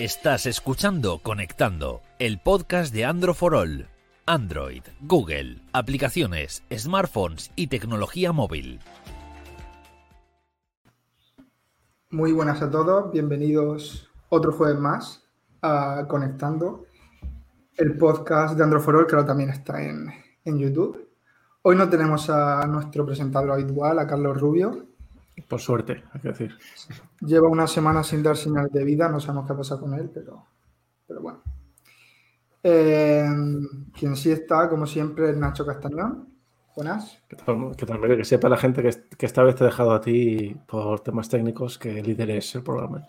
Estás escuchando Conectando, el podcast de Android for All. Android, Google, aplicaciones, smartphones y tecnología móvil. Muy buenas a todos, bienvenidos otro jueves más a Conectando, el podcast de Android for All que ahora también está en, en YouTube. Hoy no tenemos a nuestro presentador habitual, a Carlos Rubio, por suerte, hay que decir. Lleva una semana sin dar señales de vida, no sabemos qué ha pasado con él, pero, pero bueno. Eh, quien sí está, como siempre, es Nacho Castañón. Buenas. Que, también que sepa la gente que, esta vez te he dejado a ti por temas técnicos que lideres el programa.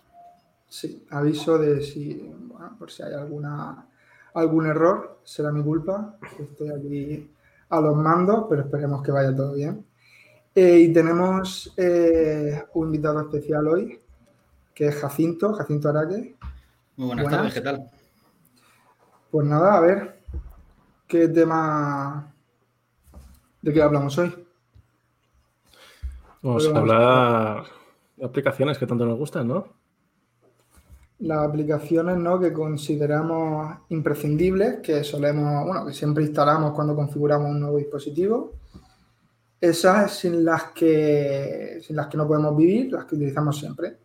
Sí, aviso de si, bueno, por si hay alguna, algún error, será mi culpa. Estoy aquí a los mandos, pero esperemos que vaya todo bien. Eh, y tenemos eh, un invitado especial hoy, que es Jacinto, Jacinto Araque. Muy buenas, tardes, ¿qué tal? Pues nada, a ver, ¿qué tema de qué hablamos hoy? Vamos a hablar de aplicaciones que tanto nos gustan, ¿no? Las aplicaciones ¿no? que consideramos imprescindibles, que solemos, bueno, que siempre instalamos cuando configuramos un nuevo dispositivo esas sin las que, sin las que no podemos vivir, las que utilizamos siempre.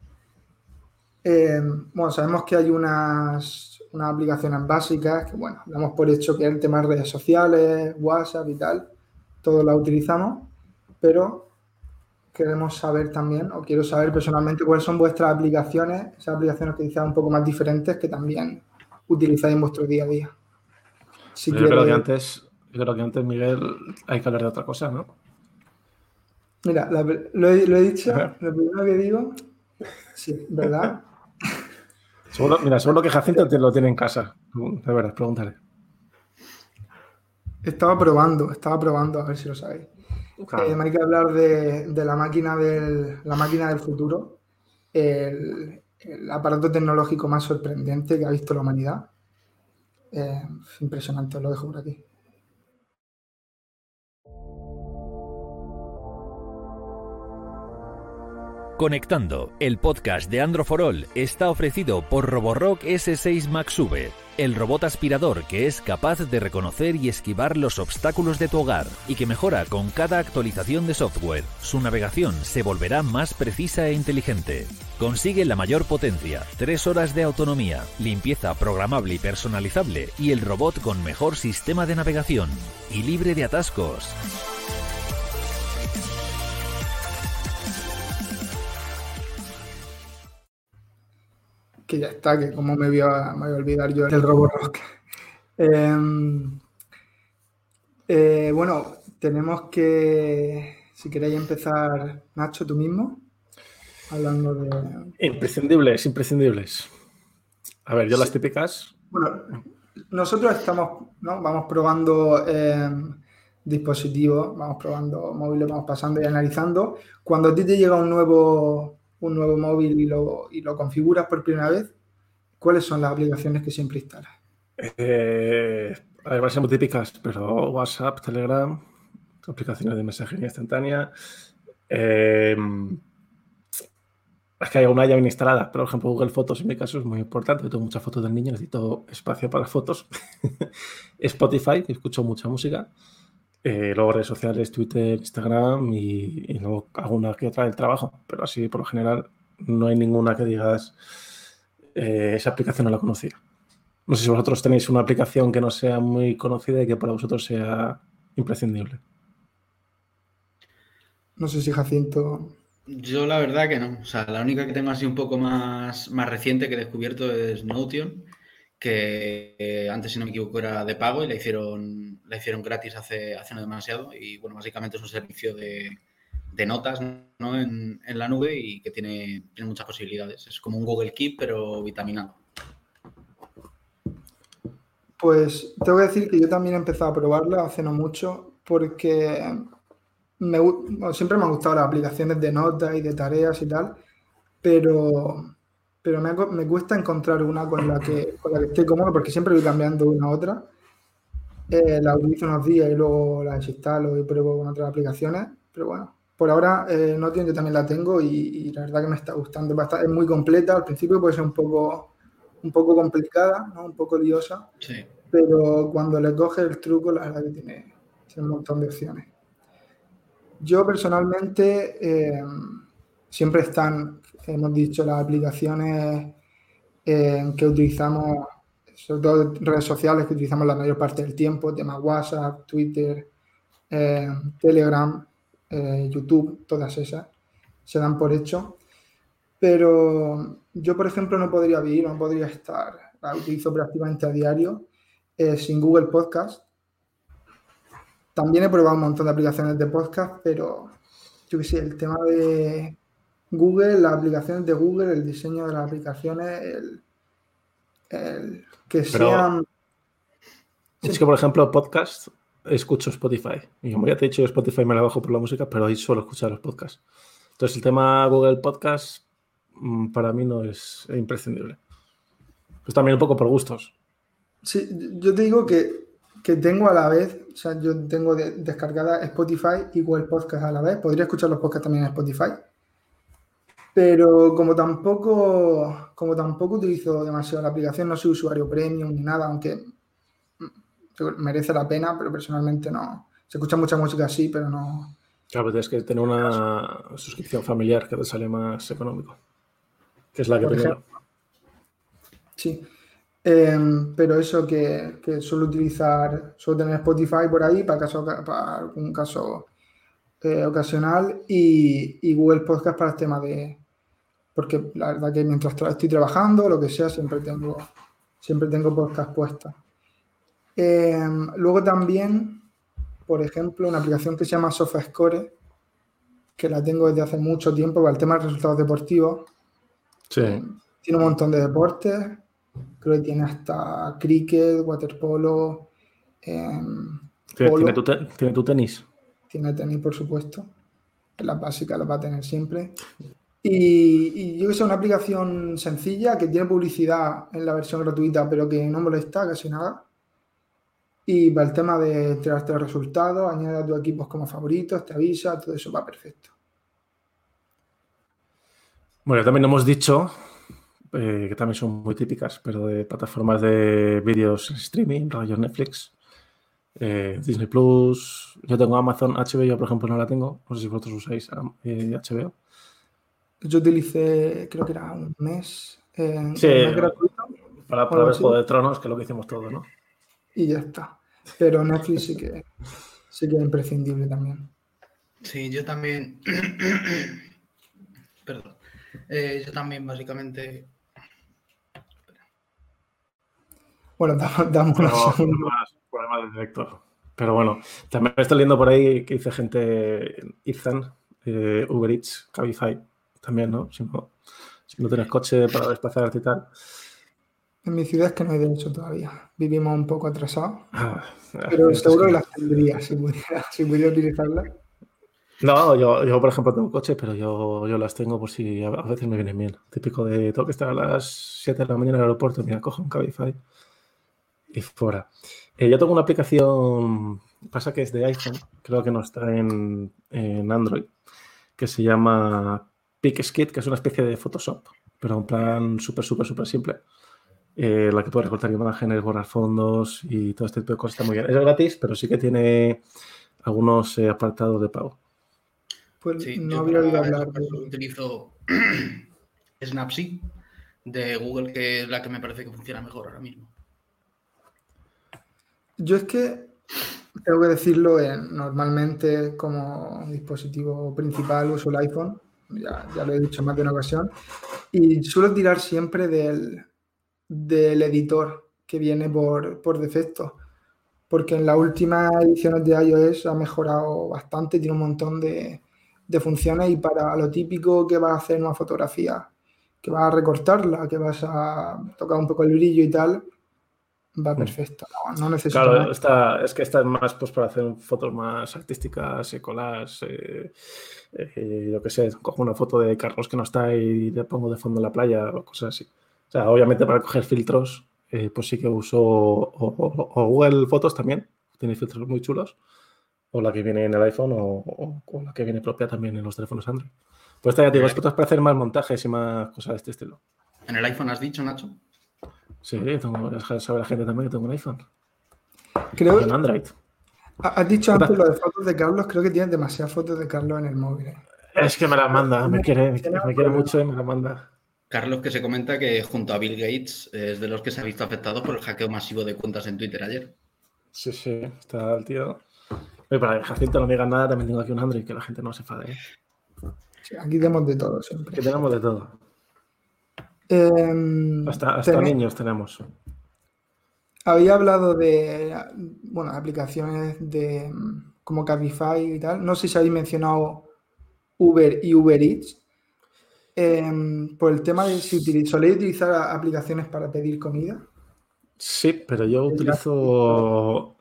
Eh, bueno, sabemos que hay unas, unas, aplicaciones básicas que, bueno, damos por hecho que el tema de redes sociales, WhatsApp y tal, todos las utilizamos, pero queremos saber también, o quiero saber personalmente, cuáles son vuestras aplicaciones, esas aplicaciones que quizás un poco más diferentes que también utilizáis en vuestro día a día. yo, creo que antes, yo creo que antes, Miguel, hay que hablar de otra cosa, ¿no? Mira, lo, he, dicho, lo primero que digo, sí, ¿verdad? mira, solo que Jacinto te lo tiene en casa. De verdad, pregúntale. Estaba probando, estaba probando, a ver si lo sabéis. Eh, me hay que hablar de, la, máquina del, la máquina del futuro, el, aparato tecnológico más sorprendente que ha visto la humanidad. Eh, impresionante, os lo dejo por aquí. Conectando, el podcast de Androforol está ofrecido por Roborock S6 Max V, el robot aspirador que es capaz de reconocer y esquivar los obstáculos de tu hogar y que mejora con cada actualización de software. Su navegación se volverá más precisa e inteligente. Consigue la mayor potencia, 3 horas de autonomía, limpieza programable y personalizable y el robot con mejor sistema de navegación y libre de atascos. Que ya está, que como me voy a, me voy a olvidar yo del Roborock. Em, eh, bueno, tenemos que, si queréis empezar, Nacho, tú mismo, hablando de... Imprescindibles, imprescindibles. A ver, yo las típicas... Bueno, nosotros estamos, ¿no? Vamos probando em, dispositivos, vamos probando móviles, vamos pasando y analizando. Cuando a ti te llega un nuevo un nuevo móvil y lo, y lo configuras por primera vez, ¿cuáles son las aplicaciones que siempre instalas? Eh, son muy típicas, pero WhatsApp, Telegram, aplicaciones de mensajería instantánea. Eh, es que hay una ya bien instalada. Por ejemplo, Google Fotos en mi caso es muy importante. tengo muchas fotos del niño, necesito espacio para fotos. Spotify, que escucho mucha música. Eh, luego redes sociales, Twitter, Instagram y, luego alguna que otra del trabajo. Pero así, por lo general, no hay ninguna que digas eh, esa aplicación no la conocía. No sé si vosotros tenéis una aplicación que no sea muy conocida y que para vosotros sea imprescindible. No sé si Jacinto. Yo la verdad que no. O sea, la única que tengo así un poco más, más reciente que he descubierto es Notion que eh, antes, si no me equivoco, era de pago y la hicieron, la hicieron gratis hace, hace no demasiado. Y bueno, básicamente es un servicio de, notas ¿no? en, la nube y que tiene, tiene muchas posibilidades. Es como un Google Keep, pero vitaminado. Pues tengo que decir que yo también he empezado a probarla hace no mucho porque me, siempre me han gustado las aplicaciones de notas y de tareas y tal, pero pero me, cuesta encontrar una con la, que, con la que esté cómodo porque siempre voy cambiando de una a otra. Eh, la utilizo unos días y luego la desinstalo y pruebo con otras aplicaciones. Pero bueno, por ahora eh, no yo también la tengo y, la verdad que me está gustando. Es muy completa. Al principio puede ser un poco, un poco complicada, ¿no? un poco liosa, pero cuando le coge el truco, la verdad que tiene, tiene un montón de opciones. Yo personalmente eh, siempre están, hemos dicho, las aplicaciones eh, que utilizamos, sobre todo redes sociales que utilizamos la mayor parte del tiempo, tema WhatsApp, Twitter, eh, Telegram, YouTube, todas esas, se dan por hecho. Pero yo, por ejemplo, no podría vivir, no podría estar, la utilizo prácticamente a diario, sin Google Podcast también he probado un montón de aplicaciones de podcast, pero yo qué sé, el tema de Google, las aplicaciones de Google, el diseño de las aplicaciones, el, que sean... Es que, por ejemplo, podcast, escucho Spotify. Y como ya te he dicho, Spotify me la bajo por la música, pero ahí suelo escuchar los podcasts. Entonces, el tema Google Podcast mm, para mí no es imprescindible. Pues también un poco por gustos. Sí, yo te digo que que tengo a la vez, o sea, yo tengo descargada Spotify y Google Podcast a la vez. Podría escuchar los podcasts también en Spotify. Pero como tampoco, como tampoco utilizo demasiado la aplicación, no soy usuario premium ni nada, aunque merece la pena, pero personalmente no. Se escucha mucha música así, pero no. Claro, tienes que tener una suscripción familiar que te sale más económico. Que es la que tengo. Sí. Em, pero eso que, que, suelo utilizar, suelo tener Spotify por ahí para, caso, para algún caso eh, ocasional y, Google Podcast para el tema de... Porque la verdad que mientras estoy trabajando, lo que sea, siempre tengo, siempre tengo podcast puestas. Em, luego también, por ejemplo, una aplicación que se llama SofaScore, que la tengo desde hace mucho tiempo para el tema de resultados deportivos. Sí. Tiene un montón de deportes Creo que tiene hasta cricket, waterpolo. Em, ¿Tiene, tu tenis? Tiene tenis, por supuesto. Las básicas las va a tener siempre. Y, yo que sé, una aplicación sencilla que tiene publicidad en la versión gratuita, pero que no molesta casi nada. Y para el tema de enterarte los resultados, añade a tus equipos como favoritos, te avisa, todo eso va perfecto. Bueno, también hemos dicho eh, que también son muy típicas, pero de plataformas de vídeos streaming, rollo Netflix, eh, Disney Plus. Yo tengo Amazon HBO, por ejemplo no la tengo. No sé si vosotros usáis HBO. Eh, yo utilicé, creo que era un mes. sí, para, para ver Juego de Tronos, que es lo que hicimos todos, ¿no? Y ya está. Pero Netflix sí que, sí que es imprescindible también. Sí, yo también. Perdón. yo también, básicamente, Bueno, damos una Problemas de director. Pero bueno, también estoy leyendo por ahí que dice gente, Ethan, eh, Uber Eats, Cabify, también, ¿no? Si, ¿no? si no tienes coche para desplazarte y tal. En mi ciudad es que no hay de eso todavía. Vivimos un poco atrasados. Ah, pero seguro que las tendría si pudiera, si pudiera utilizarlas. No, yo, yo, por ejemplo tengo coche, pero yo, yo las tengo por si a, veces me vienen bien. Típico de tengo que estar a las 7 de la mañana en el aeropuerto, mira, cojo un Cabify y fuera. Eh, yo tengo una aplicación, pasa que es de iPhone, creo que no está en, Android, que se llama PicSkit, que es una especie de Photoshop, pero en plan súper, súper, súper simple. Eh, la que puede recortar imágenes, borrar fondos y todo este tipo de cosas está muy bien. Es gratis, pero sí que tiene algunos eh, apartados de pago. Pues no había oído hablar. Utilizo Snapseed de Google, que es la que me parece que funciona mejor ahora mismo. Yo es que tengo que decirlo, normalmente como dispositivo principal uso el iPhone, ya, lo he dicho más de una ocasión, y suelo tirar siempre del, del editor que viene por, por, defecto, porque en las últimas ediciones de iOS ha mejorado bastante, tiene un montón de, de funciones y para lo típico que vas a hacer una fotografía, que vas a recortarla, que vas a tocar un poco el brillo y tal, va mm. perfecto. No, necesito. Claro, esta, es que esta es más pues, para hacer fotos más artísticas, ecolas. Eh, eh, yo qué sé, cojo una foto de Carlos que no está y le pongo de fondo en la playa o cosas así. O sea, obviamente para coger filtros, eh, pues sí que uso o, Google Fotos también, tiene filtros muy chulos, o la que viene en el iPhone o, la que viene propia también en los teléfonos Android. Pues esta ya digo, es para hacer más montajes y más cosas de este estilo. ¿En el iPhone has dicho, Nacho? Sí, tengo, sabe la gente también que tengo un iPhone. Creo un Android. Has dicho antes lo de fotos de Carlos, creo que tienes demasiadas fotos de Carlos en el móvil. ¿eh? Es que me las manda, me quiere, me quiere mucho y me las manda. Carlos que se comenta que junto a Bill Gates es de los que se ha visto afectado por el hackeo masivo de cuentas en Twitter ayer. Sí, sí, está el tío. Oye, para que Jacinto no me diga nada, también tengo aquí un Android que la gente no se fade. ¿eh? aquí tenemos de todo siempre. Aquí tenemos de todo. Em, hasta hasta niños tenemos. Había hablado de bueno, aplicaciones de como Cabify y tal. No sé si habéis mencionado Uber y Uber Eats. Em, por el tema de si soléis utilizar aplicaciones para pedir comida. Sí, pero yo utilizo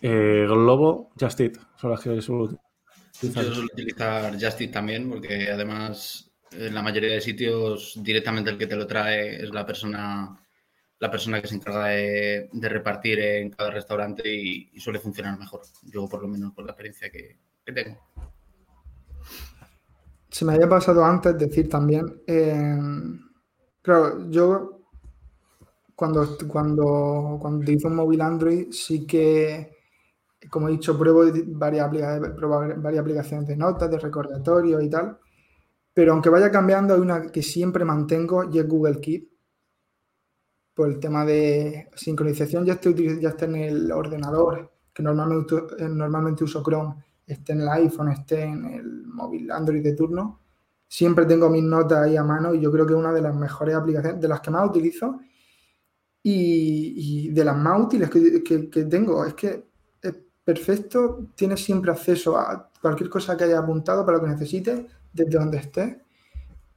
eh, Globo, Just Eat. Son las que suelo utilizar. Yo suelo utilizar Just Eat también, porque además en la mayoría de sitios directamente el que te lo trae es la persona la persona que se encarga de, repartir en cada restaurante y, suele funcionar mejor. Yo por lo menos por la experiencia que, tengo. Se me había pasado antes decir también, eh, claro, yo cuando, cuando, cuando utilizo un móvil Android sí que, como he dicho, pruebo varias, varias aplicaciones de notas, de recordatorio y tal, pero aunque vaya cambiando, hay una que siempre mantengo y es Google Keep. Por el tema de sincronización, ya, estoy, ya está en el ordenador, que normalmente, normalmente uso Chrome esté en el iPhone, esté en el móvil Android de turno, siempre tengo mis notas ahí a mano y yo creo que es una de las mejores aplicaciones, de las que más utilizo y, de las más útiles que, tengo. Es que es perfecto, tienes siempre acceso a cualquier cosa que haya apuntado para lo que necesites, desde donde estés.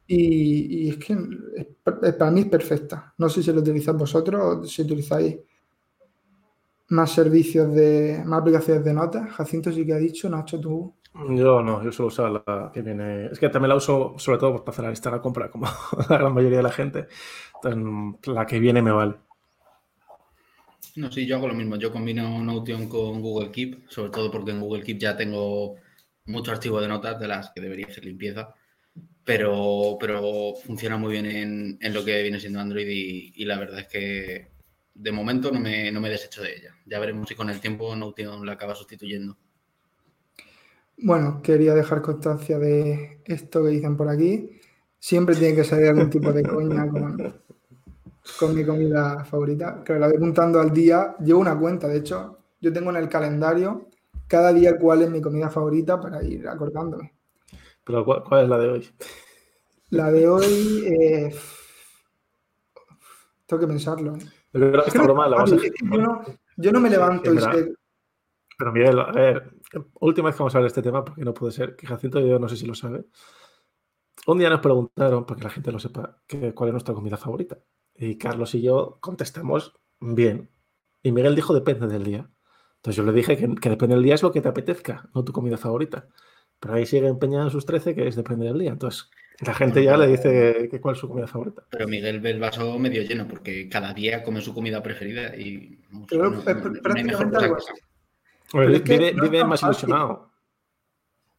Y, es que para mí es perfecta. No sé si lo utilizáis vosotros o si utilizáis más servicios de, más aplicaciones de notas. Jacinto sí que ha dicho, Nacho, tú. Yo no, yo suelo usar la que viene. Es que también la uso sobre todo para hacer la lista de la compra, como la gran mayoría de la gente. Entonces, la que viene me vale. No, sí, yo hago lo mismo. Yo combino Notion con Google Keep, sobre todo porque en Google Keep ya tengo mucho archivo de notas de las que debería hacer limpieza. Pero, pero funciona muy bien en, en lo que viene siendo Android y la verdad es que de momento no me, no me desecho de ella. Ya veremos si con el tiempo Notion la acaba sustituyendo. Bueno, quería dejar constancia de esto que dicen por aquí. Siempre tiene que salir algún tipo de coña con, mi comida favorita. Que la voy apuntando al día. Llevo una cuenta, de hecho, yo tengo en el calendario cada día cuál es mi comida favorita para ir acordándome. Pero ¿cuál, es la de hoy? La de hoy, eh, tengo que pensarlo. ¿eh? yo, no, me levanto y Pero Miguel, a ver, última vez que vamos a hablar de este tema, porque no puede ser, que Jacinto yo no sé si lo sabe. Un día nos preguntaron, para que la gente lo sepa, cuál es nuestra comida favorita. Y Carlos y yo contestamos bien. Y Miguel dijo depende del día. Entonces yo le dije que, que, depende del día es lo que te apetezca, no tu comida favorita. Pero ahí sigue empeñado en sus 13 que es depende del día. Entonces la gente ya le dice que cuál es su comida favorita. Pero Miguel ve el vaso medio lleno porque cada día come su comida preferida y no, hay mejor cosa vive, más ilusionado.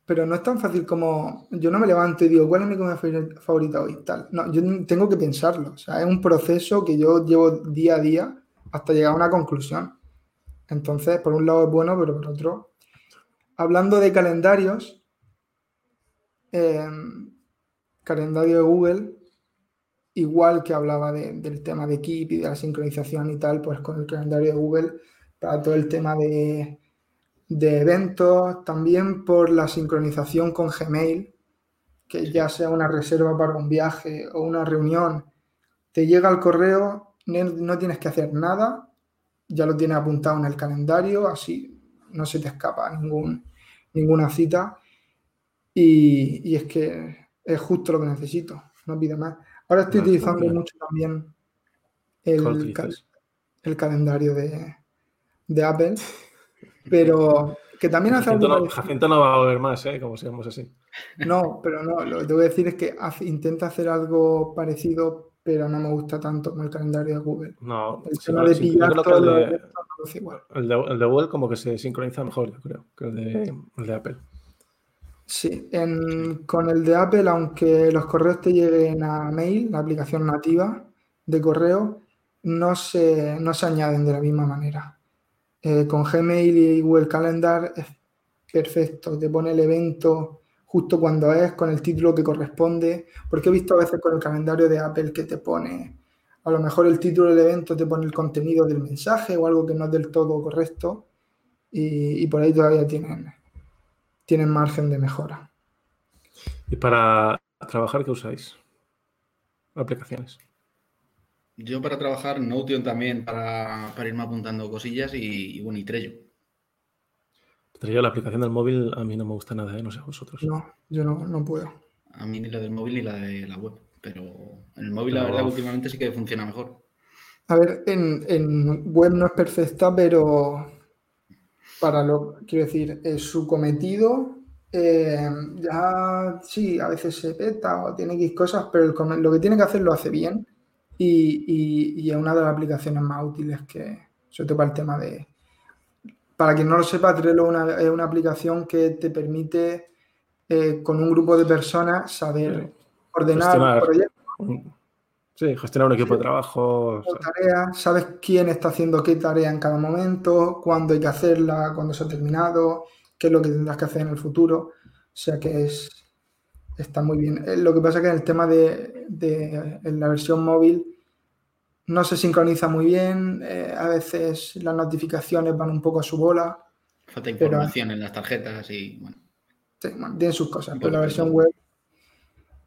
Pero no es tan fácil como yo no me levanto y digo, ¿cuál es mi comida favorita hoy? Tal. No, yo tengo que pensarlo. O sea, es un proceso que yo llevo día a día hasta llegar a una conclusión. Entonces, por un lado es bueno, pero por otro. Hablando de calendarios, eh, calendario de Google, igual que hablaba del tema de Keep y de la sincronización y tal, pues con el calendario de Google para todo el tema de, de eventos, también por la sincronización con Gmail, que ya sea una reserva para un viaje o una reunión, te llega el correo, no tienes que hacer nada, ya lo tienes apuntado en el calendario, así no se te escapa ningún, ninguna cita. Y, y es que es justo lo que necesito, no pide más. Ahora estoy utilizando mucho también el, el calendario de, Apple, pero que también hace algo. No, gente no va a volver más, ¿eh? como seamos así. No, pero no, lo que te voy a decir es que intenta hacer algo parecido, pero no me gusta tanto como el calendario de Google. No, el tema de pillar todo el, de, el, de, el de Google como que se sincroniza mejor, yo creo, que el de, el de Apple. Sí, con el de Apple, aunque los correos te lleguen a mail, la aplicación nativa de correo, no se, no se añaden de la misma manera. Eh, con Gmail y Google Calendar es perfecto, te pone el evento justo cuando es, con el título que corresponde, porque he visto a veces con el calendario de Apple que te pone, a lo mejor el título del evento te pone el contenido del mensaje o algo que no es del todo correcto y, y por ahí todavía tienen, tienen margen de mejora. ¿Y para trabajar qué usáis? Aplicaciones. Yo para trabajar, Notion también para, para irme apuntando cosillas y, y bueno, y Trello. Trello, la aplicación del móvil a mí no me gusta nada, ¿eh? no sé vosotros. No, yo no, no puedo. A mí ni la del móvil ni la de la web. Pero en el móvil, la verdad, últimamente sí que funciona mejor. A ver, en, en web no es perfecta, pero para lo, quiero decir, es su cometido eh, ya sí, a veces se peta o tiene X cosas, pero el, lo que tiene que hacer lo hace bien y, y, y, es una de las aplicaciones más útiles que, sobre todo para el tema de... Para quien no lo sepa, Trello una, es una aplicación que te permite eh, con un grupo de personas saber ordenar Gestionar. proyectos. Sí, gestionar un equipo de trabajo. o sea, tareas, sabes quién está haciendo qué tarea en cada momento, cuándo hay que hacerla, cuándo se ha terminado, qué es lo que tendrás que hacer en el futuro. O sea que es, está muy bien. Eh, Lo que pasa es que en el tema de, de en la versión móvil no se sincroniza muy bien, eh, a veces las notificaciones van un poco a su bola. Falta información en las tarjetas y bueno. Sí, bueno, tiene sus cosas, pero la versión web,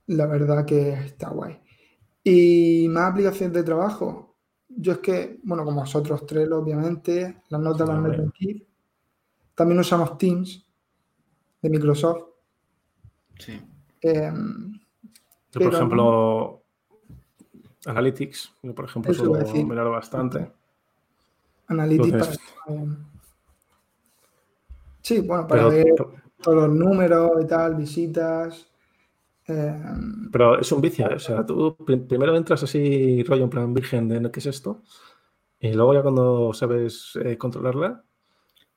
la verdad que está guay. Y más aplicaciones de trabajo. Yo es que, bueno, como vosotros tres, obviamente, las notas las meto en Keep. También usamos Teams de Microsoft. Sí. Eh, Yo, por Pero- ejemplo, Analytics, yo, por ejemplo, Eso suelo decir. mirar bastante. Analytics Entonces- para... sí, bueno, para Pero, ver todos los números y tal, visitas. eh, pero es un vicio, ¿eh? o sea, tú pri- primero entras así, rollo en plan virgen de qué es esto, y luego ya cuando sabes eh, controlarla,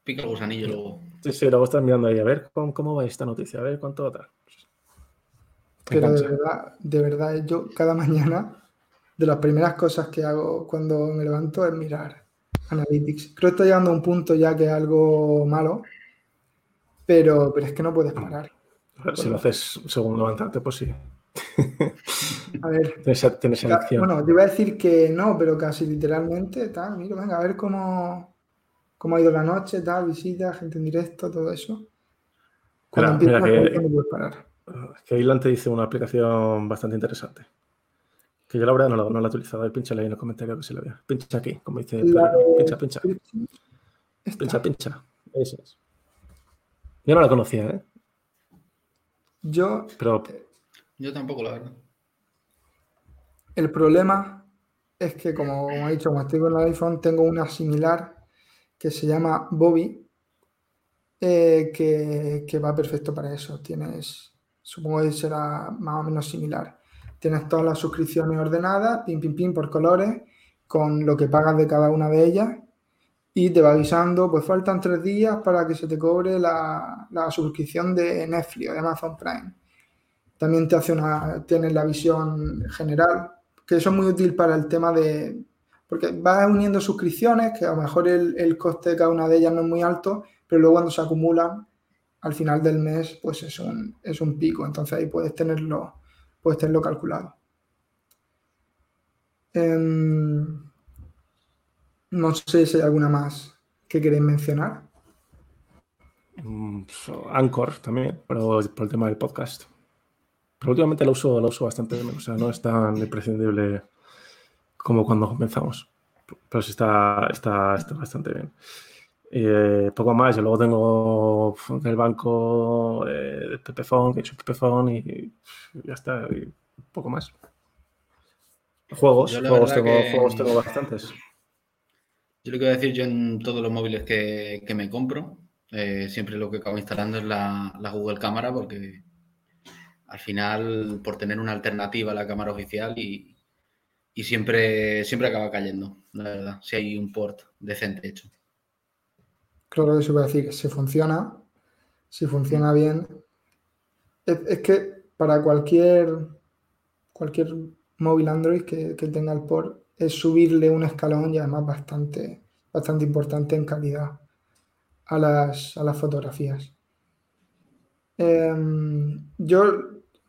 Pica el gusanillo luego. sí, sí, luego estás mirando ahí a ver cómo, cómo va esta noticia, a ver cuánto tal. Pero de verdad, de verdad, yo cada mañana, de las primeras cosas que hago cuando me levanto es mirar Analytics. Creo que estoy llegando a un punto ya que es algo malo, pero, pero es que no puedes parar. Si lo haces según levantarte, pues sí. A ver, Tienes, tienes selección. bueno, te iba a decir que no, pero casi literalmente, tal, mira, venga, a ver cómo, cómo ha ido la noche, tal, visita, gente en directo, todo eso. Cuando Mira, empiezas que- no puedes parar. que Ilan te dice una aplicación bastante interesante. Que yo la verdad no la, no la he utilizado. Pínchale ahí en el comentario que se la vea. Pincha aquí, como dice. La Pincha, pincha. Esta. Pincha, pincha. Eso es. Yo no la conocía, ¿eh? Yo, Pero Yo tampoco, la verdad. el problema es que, como he dicho, como estoy con el iPhone, tengo una similar que se llama Bobby, eh, que, que va perfecto para eso. Tienes, supongo que será más o menos similar. Tienes todas las suscripciones ordenadas, pim, pim, pim, por colores, con lo que pagas de cada una de ellas, y te va avisando, pues faltan tres días para que se te cobre la, la suscripción de Netflix de Amazon Prime. También te hace una, tienes la visión general, que eso es muy útil para el tema de, porque vas uniendo suscripciones, que a lo mejor el, el coste de cada una de ellas no es muy alto, pero luego cuando se acumulan, al final del mes, pues es un, es un pico. Entonces ahí puedes tenerlo, puedes tenerlo calculado. Em, no sé si hay alguna más que queréis mencionar. mm, Anchor también, pero por el tema del podcast. Pero últimamente lo uso, lo uso bastante menos. O sea, no es tan imprescindible como cuando comenzamos. Pero sí está, está, está bastante bien. Eh, poco más. Yo luego tengo del banco eh, de Pepephone, que he hecho Pepephone y ya está. Y poco más. Juegos, juegos tengo, que- juegos tengo bastantes. Yo lo que voy a decir, yo en todos los móviles que, que me compro, eh, siempre lo que acabo instalando es la, la Google Cámara porque al final, por tener una alternativa a la cámara oficial y, y siempre, siempre acaba cayendo, la verdad, si hay un port decente hecho. Claro que se puede decir, si funciona, si funciona bien. Es, es que para cualquier, cualquier móvil Android que, que tenga el port, es subirle un escalón y además bastante, bastante importante en calidad a las, a las fotografías. Em, yo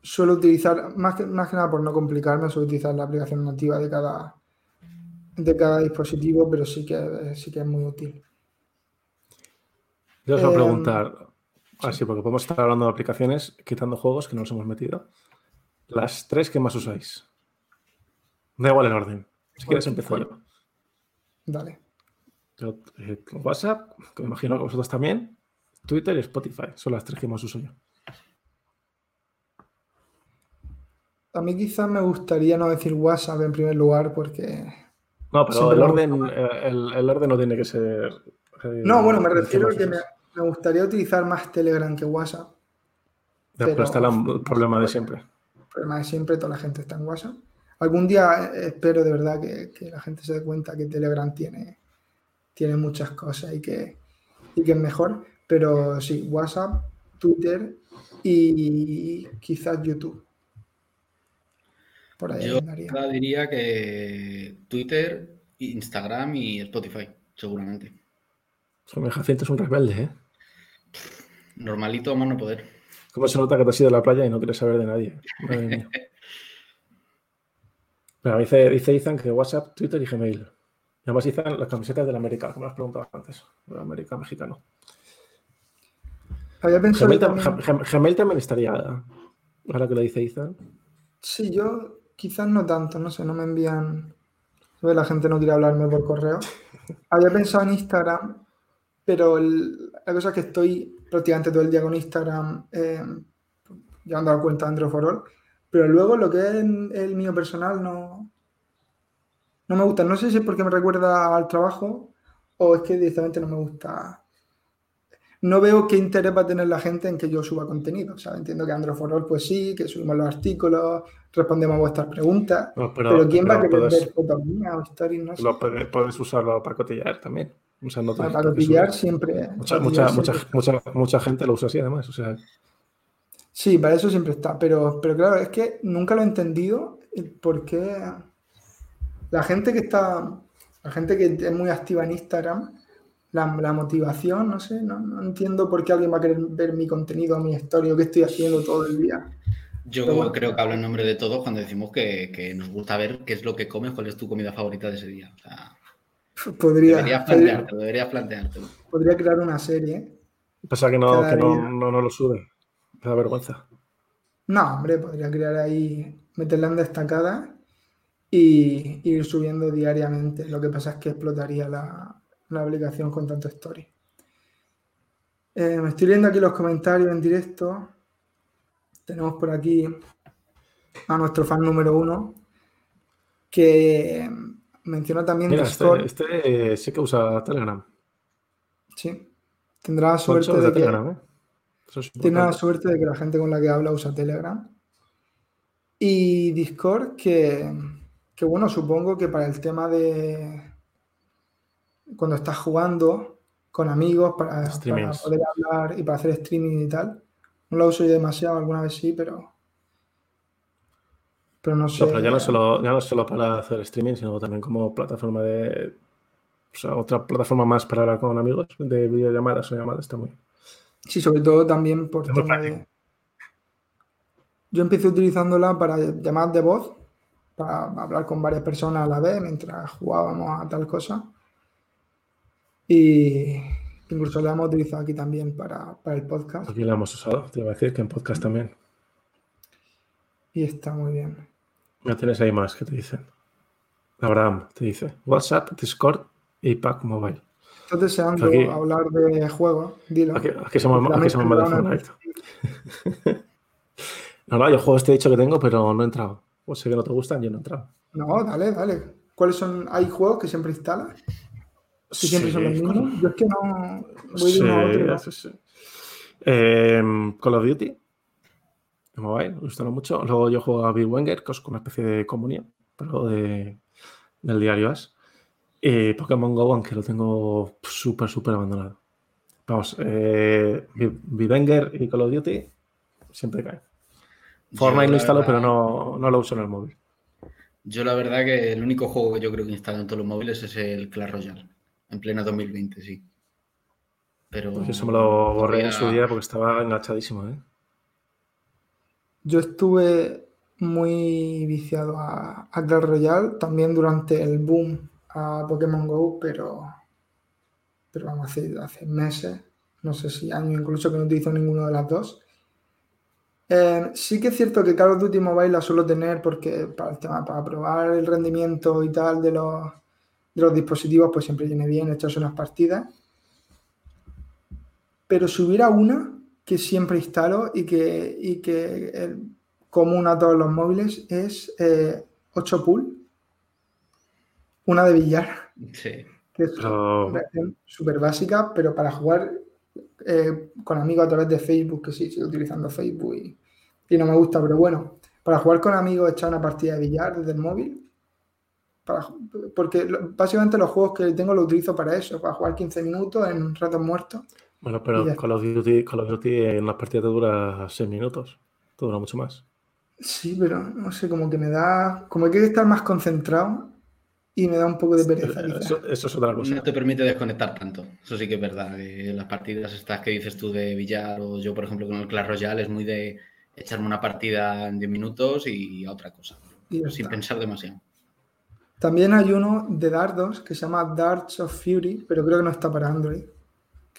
suelo utilizar, más que, más que nada por no complicarme, suelo utilizar la aplicación nativa de cada, de cada dispositivo, pero sí que, sí que es muy útil. Yo os voy a em, preguntar, así, porque podemos estar hablando de aplicaciones, quitando juegos que no nos hemos metido. Las tres que más usáis. Da igual el orden. Si quieres empezar yo. Dale. Eh, WhatsApp, que me imagino que vosotros también. Twitter y Spotify. Son las tres que más uso yo. A mí quizás me gustaría no decir WhatsApp en primer lugar porque... No, pero el orden, eh, el, orden no tiene que ser... No, bueno, me refiero a que me, gustaría utilizar más Telegram que WhatsApp. pero, está el problema de siempre. El problema de siempre, toda la gente está en WhatsApp. Algún día eh, espero de verdad que, la gente se dé cuenta que Telegram tiene, tiene muchas cosas y que, y que es mejor. Pero sí, WhatsApp, Twitter y quizás YouTube. Yo diría que Twitter, Instagram y Spotify, seguramente. Son Jacinto es un rebelde, ¿eh? Normalito a no poder. ¿Cómo se nota que te has ido a la playa y no quieres saber de nadie? Pero dice, dice Ethan que WhatsApp, Twitter y Gmail. Y además Ethan las camisetas de la América, como has preguntado antes. De la América mexicano. Había pensado Gmail, también, estaría, ahora que lo dice Ethan. Sí, yo quizás no tanto, no sé, no me envían. La gente no quiere hablarme por correo. Había pensado en Instagram, pero la cosa es que estoy prácticamente todo el día con Instagram eh, llevando a cuenta de Android for All, pero luego lo que es el mío personal no, no me gusta. No sé si es porque me recuerda al trabajo o es que directamente no me gusta no veo qué interés va a tener la gente en que yo suba contenido. O sea, entiendo que Android for All, pues sí, que subimos los artículos, respondemos a vuestras preguntas. pero, ¿quién va a querer ver fotos mías o stories? No sé. puedes usarlo para cotillar también. Para cotillar siempre. Mucha, mucha, mucha, mucha, gente lo usa así además. O sea. Sí, para eso siempre está. Pero, pero claro, es que nunca lo he entendido por qué la gente que está, la gente que es muy activa en Instagram la, motivación, no sé, no, entiendo por qué alguien va a querer ver mi contenido, mi historia, qué estoy haciendo todo el día. Yo creo que hablo en nombre de todos cuando decimos que, nos gusta ver qué es lo que comes, cuál es tu comida favorita de ese día. Podría, deberías planteártelo, deberías planteártelo. Podría crear una serie. Pasa que no, que no, no, lo sube. Me da vergüenza. No, hombre, podría crear ahí, meterla en destacada y ir subiendo diariamente. Lo que pasa es que explotaría la, la aplicación con tanto story. Eh, me estoy leyendo aquí los comentarios en directo. Tenemos por aquí a nuestro fan número uno que menciona también este, este, sí que usa Telegram. Sí. Tendrá suerte de, que, ¿eh? tiene la suerte de que la gente con la que habla usa Telegram. Y Discord, que, que bueno, supongo que para el tema de, cuando estás jugando con amigos para, poder hablar y para hacer streaming y tal. No lo uso yo demasiado, alguna vez sí, pero. Pero no sé. pero ya no, solo, ya no solo para hacer streaming, sino también como plataforma de. O sea, otra plataforma más para hablar con amigos de videollamadas o llamadas está muy. Sí, sobre todo también por tema de. Yo empecé utilizándola para llamadas de voz, para hablar con varias personas a la vez mientras jugábamos a tal cosa. Y incluso la hemos utilizado aquí también para, el podcast. Aquí la hemos usado, te iba a decir que en podcast también. Y está muy bien. Ya tienes ahí más que te dicen. Abraham te dice WhatsApp, Discord y Pack Mobile. Estás deseando hablar de juegos, dilo. Aquí, aquí somos, aquí somos más de Fortnite. no, no, yo juegos te he dicho que tengo, pero no he entrado. O sé que no te gustan, yo no he entrado. No, dale, dale. ¿Cuáles son? ¿Hay juegos que siempre instalas? Si siempre son los mismos. Yo es que no voy de a Sí, em, Call of Duty. Mobile, me gustaron mucho. Luego yo juego a Bill Wenger, que es una especie de comunión, pero de, del diario As. Y Pokémon Go, aunque lo tengo súper, súper abandonado. Vamos, eh, Wenger y Call of Duty siempre caen. Fortnite lo instalo, pero no, no, lo uso en el móvil. Yo la verdad que el único juego que yo creo que instalo en todos los móviles es el Clash Royale, en plena 2020, sí. Pero Pues eso me lo borré en su día porque estaba enganchadísimo, ¿eh? Yo estuve muy viciado a, a Clash Royale, también durante el boom a Pokémon Go, pero, pero vamos, hace, meses, no sé si años incluso que no utilizo ninguno de las dos. Eh, sí que es cierto que Call of Duty Mobile la suelo tener porque para el tema, para probar el rendimiento y tal de los, de los dispositivos, pues siempre viene bien echarse unas partidas. Pero si hubiera una que siempre instalo y que, y que eh, común a todos los móviles es eh, 8 pool, una de billar, sí. que es Pero- una acción súper básica, pero para jugar eh, con amigos a través de Facebook, que sí, sigo utilizando Facebook y, y no me gusta, pero bueno, para jugar con amigos, echar una partida de billar desde el móvil, para, porque básicamente los juegos que tengo los utilizo para eso, para jugar 15 minutos en ratos muertos. Bueno, pero. Call of Duty, Call of Duty en las partidas te dura 6 minutos. Te dura mucho más. Sí, pero no sé, como que me da, como que hay que estar más concentrado y me da un poco de pereza. quizás. Eso, eso es otra cosa. No te permite desconectar tanto. Eso sí que es verdad. que las partidas estas que dices tú de billar o yo, por ejemplo, con el Clash Royale es muy de echarme una partida en 10 minutos y a otra cosa. Y Sin pensar demasiado. También hay uno de dardos que se llama Darts of Fury, pero creo que no está para Android,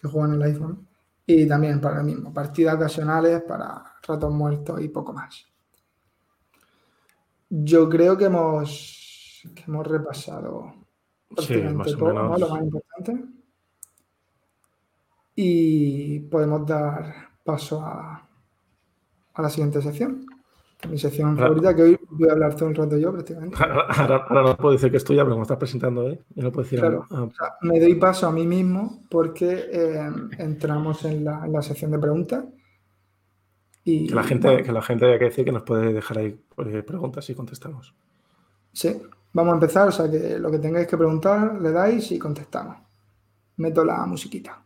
que juega en el iPhone. Y también para el mismo, partidas ocasionales para ratos muertos y poco más. Yo creo que hemos, que hemos repasado Sí, más todo. Lo más importante. Y podemos dar paso a, a la siguiente sección. Mi sección Ahora- favorita, que hoy voy a hablar todo el rato yo prácticamente. Ahora, ahora no puedo decir que es tuya, pero como estás presentando, ¿eh? Yo no puedo decir Claro. algo. O sea, me doy paso a mí mismo porque eh, entramos en la, en la sección de preguntas. Y, que la gente, bueno, que la gente hay que decir que nos puede dejar ahí eh, preguntas y contestamos. sí, vamos a empezar. O sea, que lo que tengáis que preguntar, le dais y contestamos. Meto la musiquita.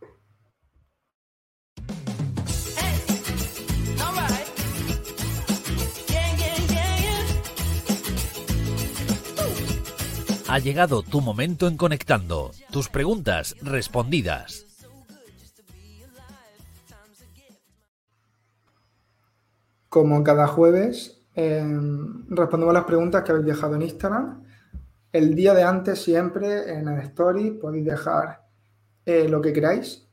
Ha llegado tu momento en Conectando. Tus preguntas respondidas. Como cada jueves, eh, respondemos las preguntas que habéis dejado en Instagram. El día de antes, siempre en el story, podéis dejar eh, lo que queráis.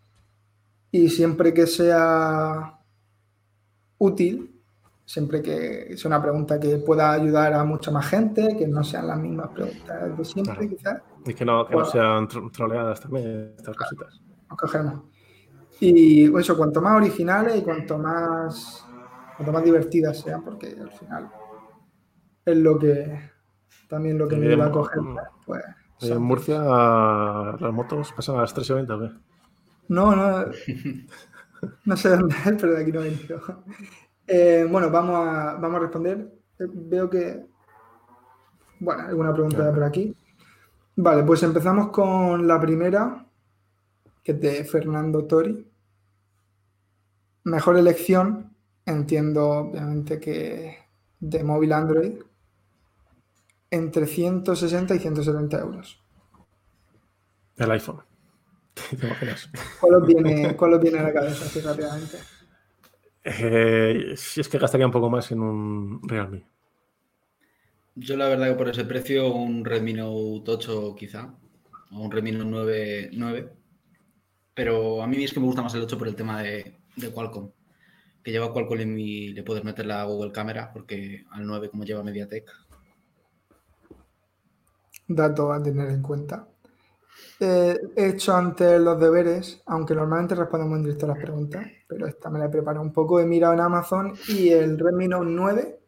Y siempre que sea útil, siempre que sea una pregunta que pueda ayudar a mucha más gente, que no sean las mismas preguntas de siempre, Claro. quizás, Y que no, que no sean tro- troleadas también, estas cositas. nos cogemos. Y eso, cuanto más originales y cuanto más, cuanto más divertidas sean, porque al final es lo que también lo que me lleva a coger, pues. Son- En Murcia las motos pasan a las 3 y 20, ¿o qué? No, no, no sé dónde es, pero de aquí no he venido. Eh, bueno, vamos a, vamos a responder. Eh, Veo que, bueno, alguna pregunta Claro. por aquí. Vale, pues empezamos con la primera, que es de Fernando Tori. Mejor elección, entiendo obviamente que de móvil Android, entre 160 y 170 euros. El iPhone. ¿Te imaginas? ¿Cuál os viene, cuál os viene a la cabeza así rápidamente? Eh, si es que gastaría un poco más en un Realme. Yo la verdad que por ese precio un Redmi Note 8 quizá, o un Redmi Note 9, 9. Pero a mí es que me gusta más el 8 por el tema de, de Qualcomm. Que lleva Qualcomm en mi, le puedes meter la Google Cámara porque al 9 como lleva MediaTek. dato a tener en cuenta. He hecho antes los deberes, aunque normalmente respondemos en directo a las preguntas, pero esta me la he preparado un poco. He mirado en Amazon y el Redmi Note 9,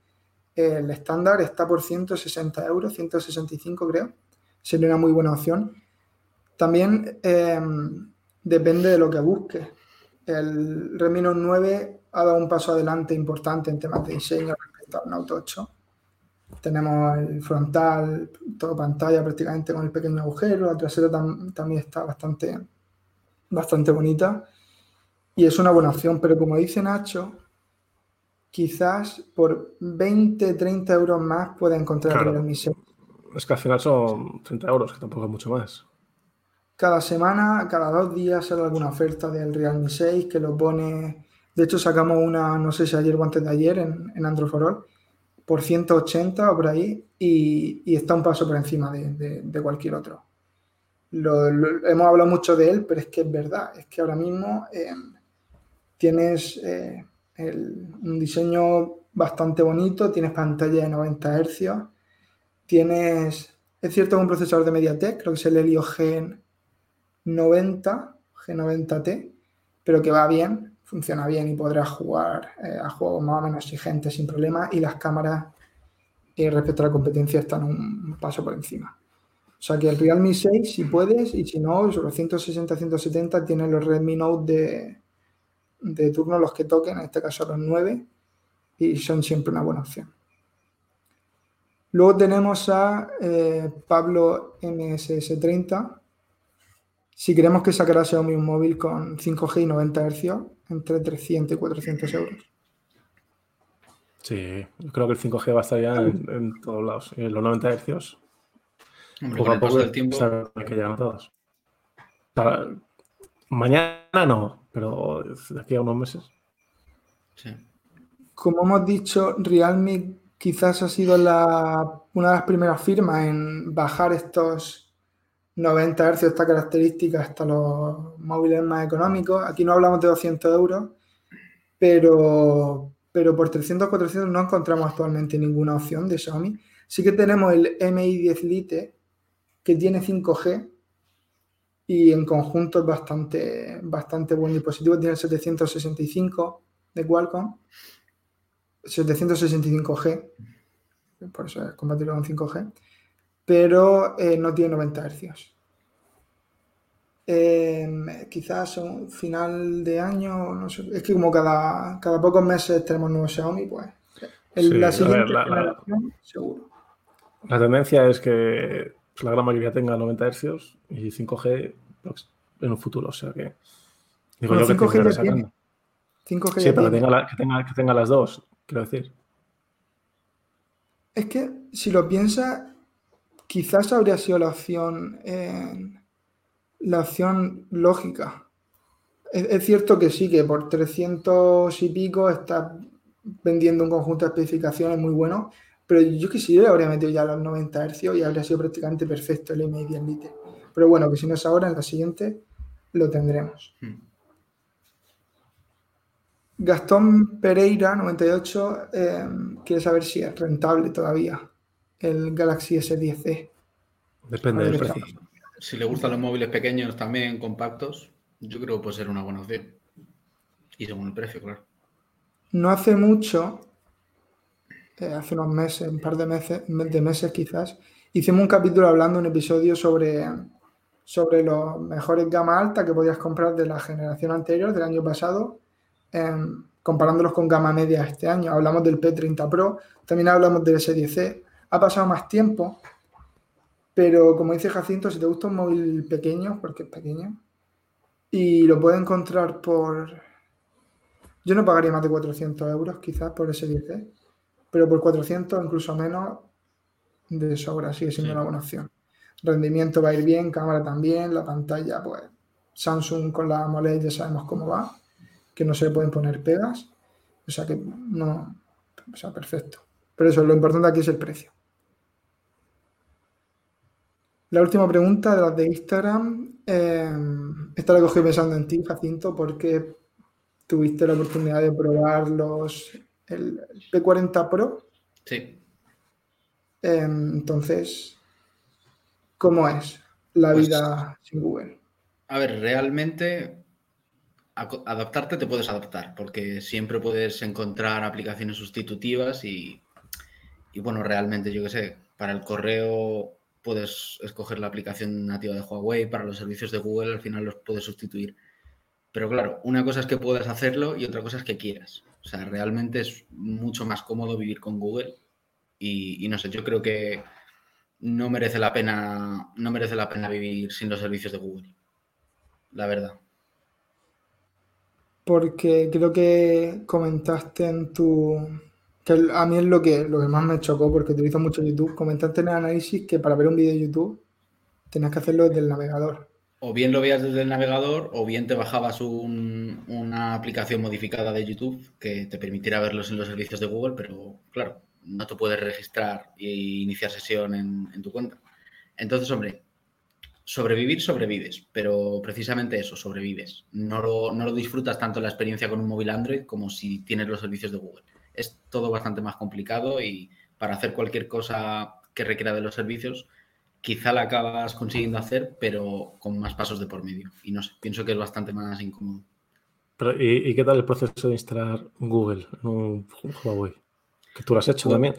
el estándar, está por 160 euros, 165 creo. Sería una muy buena opción. También eh, depende de lo que busques. El Redmi Note 9 ha dado un paso adelante importante en temas de diseño respecto al Note 8. Tenemos el frontal, todo pantalla prácticamente con el pequeño agujero, la trasera tam- también está bastante, bastante bonita y es una buena opción, pero como dice Nacho, quizás por 20, 30 euros más pueda encontrar Claro. Realme 6 Es que al final son 30 euros, que tampoco es mucho más. Cada semana, cada dos días sale alguna oferta del Realme 6 que lo pone. De hecho, sacamos una, no sé si ayer o antes de ayer en, en Android for All, por 180 o por ahí, y, está un paso por encima de, cualquier otro. Lo- hemos hablado mucho de él, pero es que es verdad, es que ahora mismo eh, tienes eh, un diseño bastante bonito, tienes pantalla de 90 Hz, tienes, es cierto, un procesador de MediaTek, creo que es el Helio G90, G90T, pero que va bien, funciona bien y podrás jugar eh, a juegos más o menos exigentes sin problema y las cámaras eh, respecto a la competencia están un, paso por encima. O sea que el Realme 6, si puedes, y si no, sobre 160-170 tienen los Redmi Note de, de turno, los que toquen, en este caso los 9, y son siempre una buena opción. Luego tenemos a eh, Pablo MSS30. Si queremos que sacará Xiaomi un móvil con 5G y 90 Hz, entre 300 y 400 euros. Sí, creo que el 5G va a estar ya en, en todos lados. Y los 90 Hz, Hombre, poco a el poco, del tiempo, que llegan todos. O sea, mañana no, pero de aquí a unos meses. sí. Como hemos dicho, Realme quizás ha sido la- una de las primeras firmas en bajar estos 90 Hz, esta característica, hasta los móviles más económicos. Aquí no hablamos de 200 euros, pero, pero por 300 400 no encontramos actualmente ninguna opción de Xiaomi. Sí que tenemos el MI 10 Lite, que tiene 5G y en conjunto es bastante, bastante buen dispositivo. Tiene el 765 de Qualcomm. 765G, por eso es compatible con 5G, pero eh, no tiene 90 Hz. Eh, quizás un final de año, no sé, es que como cada, cada pocos meses tenemos nuevos Xiaomi, pues en Sí, la a siguiente ver, la- la- generación, seguro. La tendencia es que pues, la gran mayoría tenga 90 Hz y 5G pues, en un futuro. O sea que. Digo Bueno, yo que 5G terminará ya tiene. sacando. 5G Sí, ya pero que tiene. tenga, la- que, tenga, que tenga las dos, quiero decir. Es que si lo piensas, quizás habría sido la opción, eh, la opción lógica. Es, es cierto que sí, que por 300 y pico está vendiendo un conjunto de especificaciones muy bueno, pero yo que sí yo le habría metido ya los 90 Hz y habría sido prácticamente perfecto el MI 10 Lite. Pero bueno, que si no es ahora, en la siguiente lo tendremos. Hmm. Gastón Pereira, 98, eh, quiere saber si es rentable todavía el Galaxy S10e. Depende del precio. Si le gustan los móviles pequeños también, compactos, yo creo que puede ser una buena opción. Y según el precio, claro. No hace mucho, eh, hace unos meses, un par de meses, de meses quizás, hicimos un capítulo hablando, un episodio sobre, sobre los mejores gama alta que podías comprar de la generación anterior, del año pasado, em, comparándolos con gama media este año. Hablamos del P30 Pro, también hablamos del S10e. Ha pasado más tiempo, pero como dice Jacinto, si te gusta un móvil pequeño, porque es pequeño, y lo puedes encontrar por... Yo no pagaría más de 400 euros quizás por ese 10 pero por 400 incluso menos de sobra sigue siendo Sí. una buena opción. Rendimiento va a ir bien, cámara también, la pantalla, pues Samsung con la AMOLED ya sabemos cómo va, que no se le pueden poner pegas, o sea que no, o sea, perfecto. Pero eso, lo importante aquí es el precio. La última pregunta de las de Instagram, eh, esta la cogí pensando en ti, Jacinto, porque tuviste la oportunidad de probar los, el P40 Pro. Sí. Eh, entonces, ¿cómo es la Pues- vida sin Google? A ver, realmente adaptarte te puedes adaptar, porque siempre puedes encontrar aplicaciones sustitutivas y, y bueno, realmente yo qué sé, para el correo puedes escoger la aplicación nativa de Huawei, para los servicios de Google al final los puedes sustituir. Pero claro, una cosa es que puedas hacerlo y otra cosa es que quieras. O sea, realmente es mucho más cómodo vivir con Google y, no sé, yo creo que no merece la pena, no merece la pena vivir sin los servicios de Google la verdad. Porque creo que comentaste en tu A mí es lo que, lo que más me chocó porque utilizo mucho YouTube. Comentaste en el análisis que para ver un vídeo de YouTube tenías que hacerlo desde el navegador. O bien lo veías desde el navegador, o bien te bajabas un- una aplicación modificada de YouTube que te permitiera verlos en los servicios de Google, pero claro, no te puedes registrar e iniciar sesión en, en tu cuenta. Entonces, hombre, sobrevivir, sobrevives, pero precisamente eso, sobrevives. No lo, no lo disfrutas tanto la experiencia con un móvil Android como si tienes los servicios de Google. Es todo bastante más complicado y para hacer cualquier cosa que requiera de los servicios, quizá la acabas consiguiendo hacer, pero con más pasos de por medio. Y no sé, pienso que es bastante más incómodo. Pero, ¿y, y qué tal el proceso de instalar Google en un Huawei? Que tú lo has hecho también.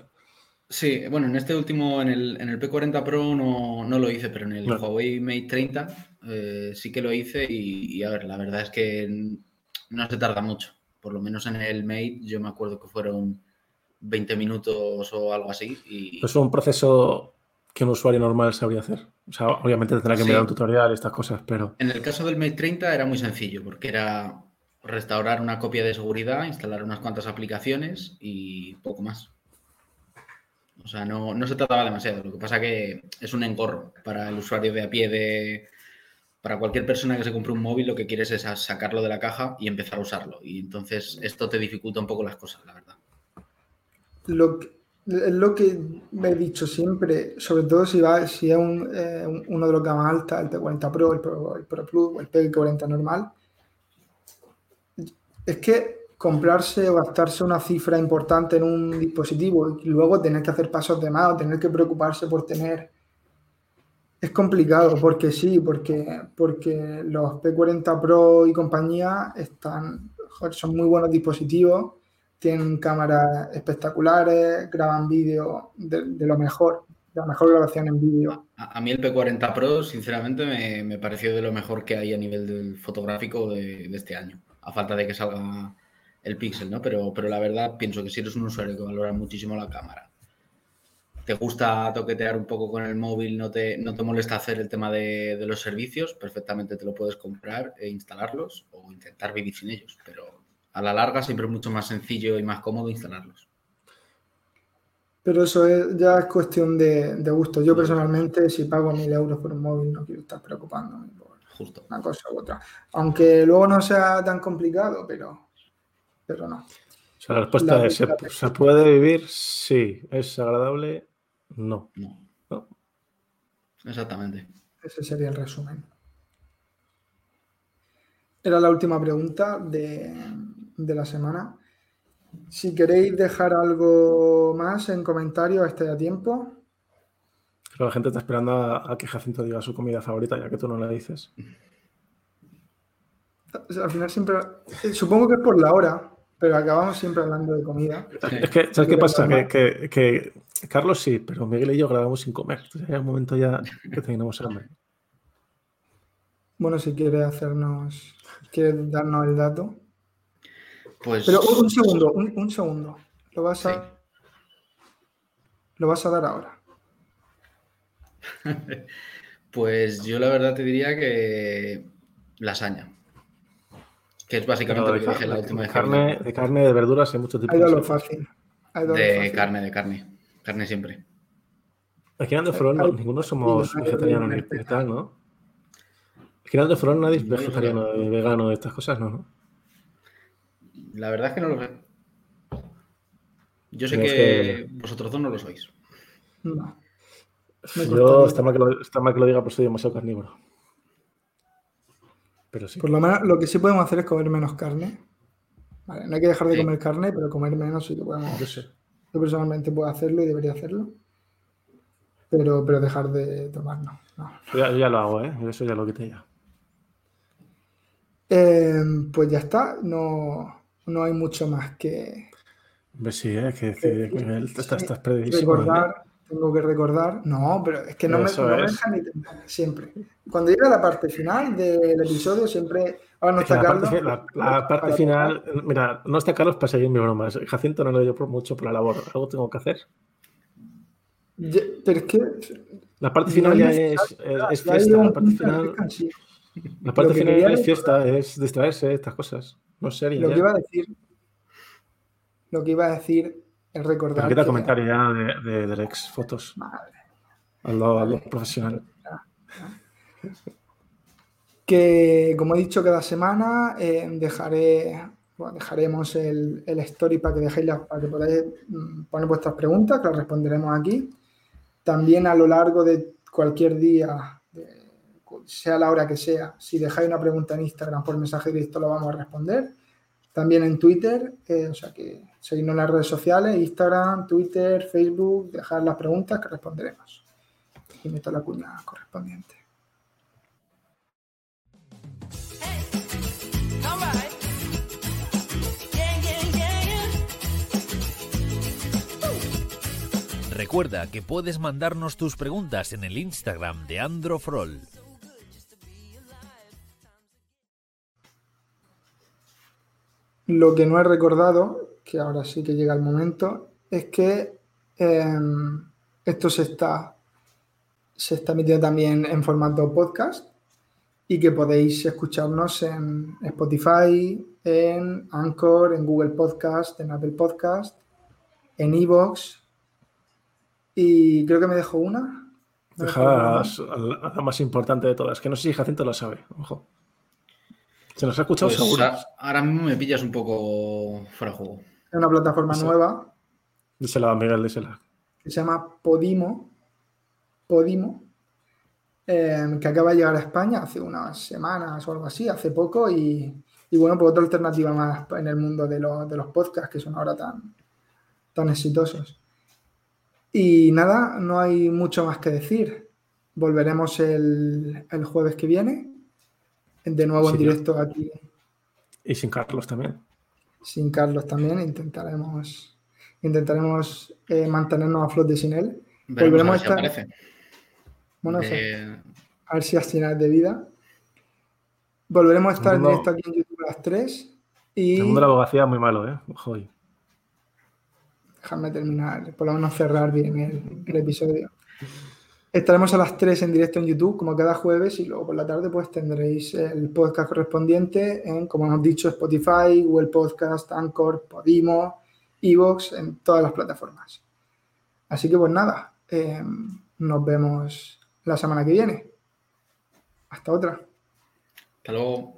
Sí, bueno, en este último, en el, en el P40 Pro no, no lo hice, pero en el No. Huawei Mate 30 eh, sí que lo hice y, y, a ver, la verdad es que no se tarda mucho. Por lo menos en el Mate yo me acuerdo que fueron 20 minutos o algo así y Es un proceso que un usuario normal sabría hacer. O sea, obviamente tendrá que Sí. mirar un tutorial estas cosas, pero en el caso del Mate 30 era muy sencillo porque era restaurar una copia de seguridad, instalar unas cuantas aplicaciones y poco más. O sea, no, no se trataba demasiado. Lo que pasa que es un engorro para el usuario de a pie de... Para cualquier persona que se compre un móvil, lo que quieres es sacarlo de la caja y empezar a usarlo. Y entonces esto te dificulta un poco las cosas, la verdad. Lo que, lo que me he dicho siempre, sobre todo si va, si es un, eh, un- uno de los gama alta, el P40 Pro, el Pro, el Pro Plus o el P40 normal, es que comprarse o gastarse una cifra importante en un dispositivo y luego tener que hacer pasos de más o tener que preocuparse por tener es complicado porque sí, porque, porque los P40 Pro y compañía están, son muy buenos dispositivos, tienen cámaras espectaculares, graban vídeo de, lo mejor, la mejor grabación en vídeo. A, a mí el P40 Pro, sinceramente, me, me pareció de lo mejor que hay a nivel del fotográfico de, de este año. A falta de que salga el Pixel, ¿no? Pero, pero la verdad pienso que si eres un usuario que valora muchísimo la cámara, te gusta toquetear un poco con el móvil, no te, no te molesta hacer el tema de, de los servicios, perfectamente te lo puedes comprar e instalarlos o intentar vivir sin ellos. Pero a la larga siempre es mucho más sencillo y más cómodo instalarlos. Pero eso es, ya es cuestión de, de gusto. Yo personalmente, si pago mil euros por un móvil, no quiero estar preocupándome por Justo. una cosa u otra. Aunque luego no sea tan complicado, pero, pero no. o sea, la respuesta La- es, ¿se, la- se puede vivir? Sí. ¿Es agradable? No. No. No. Exactamente. Ese sería el resumen. Era la última pregunta de, de la semana. Si queréis dejar algo más en comentarios, estáis a tiempo. Pero la gente está esperando a, a que Jacinto diga su comida favorita, ya que tú no la dices. O sea, Al final siempre, eh, supongo que es por la hora, pero acabamos siempre hablando de comida. Es que, ¿sabes qué pasa? Que, que- que Carlos sí, pero Miguel y yo grabamos sin comer. Entonces hay un momento ya que tenemos hambre. Bueno, si quieres hacernos, quieres darnos el dato. Pues Pero un, un segundo, un, un segundo. Lo vas a, Sí. lo vas a dar ahora. Pues yo la verdad te diría que lasaña. Que es básicamente lo que dije la última de vez carne, de carne, de verduras, hay muchos tipos. Ha ido a lo de fácil. Lo De fácil. carne, de carne. Carne siempre. Aquí en Hay- ninguno somos hay- vegetarianos ni hay- tal, ¿no? Aquí en Andefron nadie es vegetariano, ni vegano, de estas cosas, ¿no? La verdad es que no lo sé. Yo sé que, que- vosotros dos no lo sois. No. Yo costaría. está mal, que lo, está mal que lo diga, pero soy demasiado carnívoro. Pero sí. Por lo menos lo que sí podemos hacer es comer menos carne. Vale, no hay que dejar de Sí. comer carne, pero comer menos sí que podemos. Yo sé. Yo personalmente puedo hacerlo y debería hacerlo. Pero, pero dejar de tomar, no. no. Yo ya, yo ya lo hago, ¿eh? Eso ya lo quité ya. Eh, pues ya está. No, no hay mucho más que Hombre, sí, ¿eh? Que, que, estás, estás. Tengo que recordar. No, pero es que no me, no me dejan ni terminar, siempre. Cuando llega la parte final del episodio, siempre. Ahora no Es está la Carlos. la, la parte para- final, mira, no está Carlos para seguir mis bromas. Jacinto no lo dio por mucho por la labor. Algo tengo que hacer. Pero es que. La parte final ya es, fiesta. La parte de final, la parte final es fiesta, es distraerse, estas cosas. No es serio. Lo ya. que iba a decir, lo que iba a decir Pero recordar quita que- comentario ya de, de, fotos. Madre. Hazlo, hazlo profesional. que como he dicho cada semana eh, dejaré bueno, dejaremos el, el story para que dejéis las- para que podáis mm, poner vuestras preguntas que las responderemos aquí también a lo largo de cualquier día de- sea la hora que sea si dejáis una pregunta en Instagram por mensaje directo lo vamos a responder también en Twitter eh, o sea que seguidnos en las redes sociales Instagram Twitter Facebook dejar las preguntas que responderemos y meto la cuña correspondiente. Recuerda que puedes mandarnos tus preguntas en el Instagram de Androfrol. Lo que no he recordado, que ahora sí que llega el momento, es que em, esto se está, se está emitiendo también en formato podcast y que podéis escucharnos en Spotify, en Anchor, en Google Podcast, en Apple Podcast, en Evox y creo que me dejo una. ¿Me dejo Deja alguna? a la, la más importante de todas, que no sé si Jacinto lo sabe. Ojo. Se nos ha escuchado Pues seguro. ahora mismo me pillas un poco fuera de juego. Es una plataforma Sí. nueva Dísela Miguel, dísela. que se llama Podimo, Podimo, eh, que acaba de llegar a España hace unas semanas o algo así, hace poco, y, y bueno, pues otra alternativa más en el mundo de, los- de los podcasts que son ahora tan, tan exitosos. Y nada, no hay mucho más que decir. Volveremos el, el jueves que viene, de nuevo en directo aquí Y sin Carlos también. Sin Carlos también, intentaremos, intentaremos eh, mantenernos a flote sin él. Veremos Volveremos a ver a si estar- aparece. Bueno, a ver si has final de vida. Volveremos a estar en No. directo aquí en YouTube a las 3 y El mundo de la abogacía es muy malo, ¿eh? Ojo. ahí. déjame terminar, por lo menos cerrar bien el, el episodio. Estaremos a las 3 en directo en YouTube, como cada jueves, y luego por la tarde pues tendréis el podcast correspondiente en, como hemos dicho, Spotify, Google Podcast, Anchor, Podimo, Evox, en todas las plataformas. Así que pues nada, eh, nos vemos la semana que viene. Hasta otra. Hasta luego.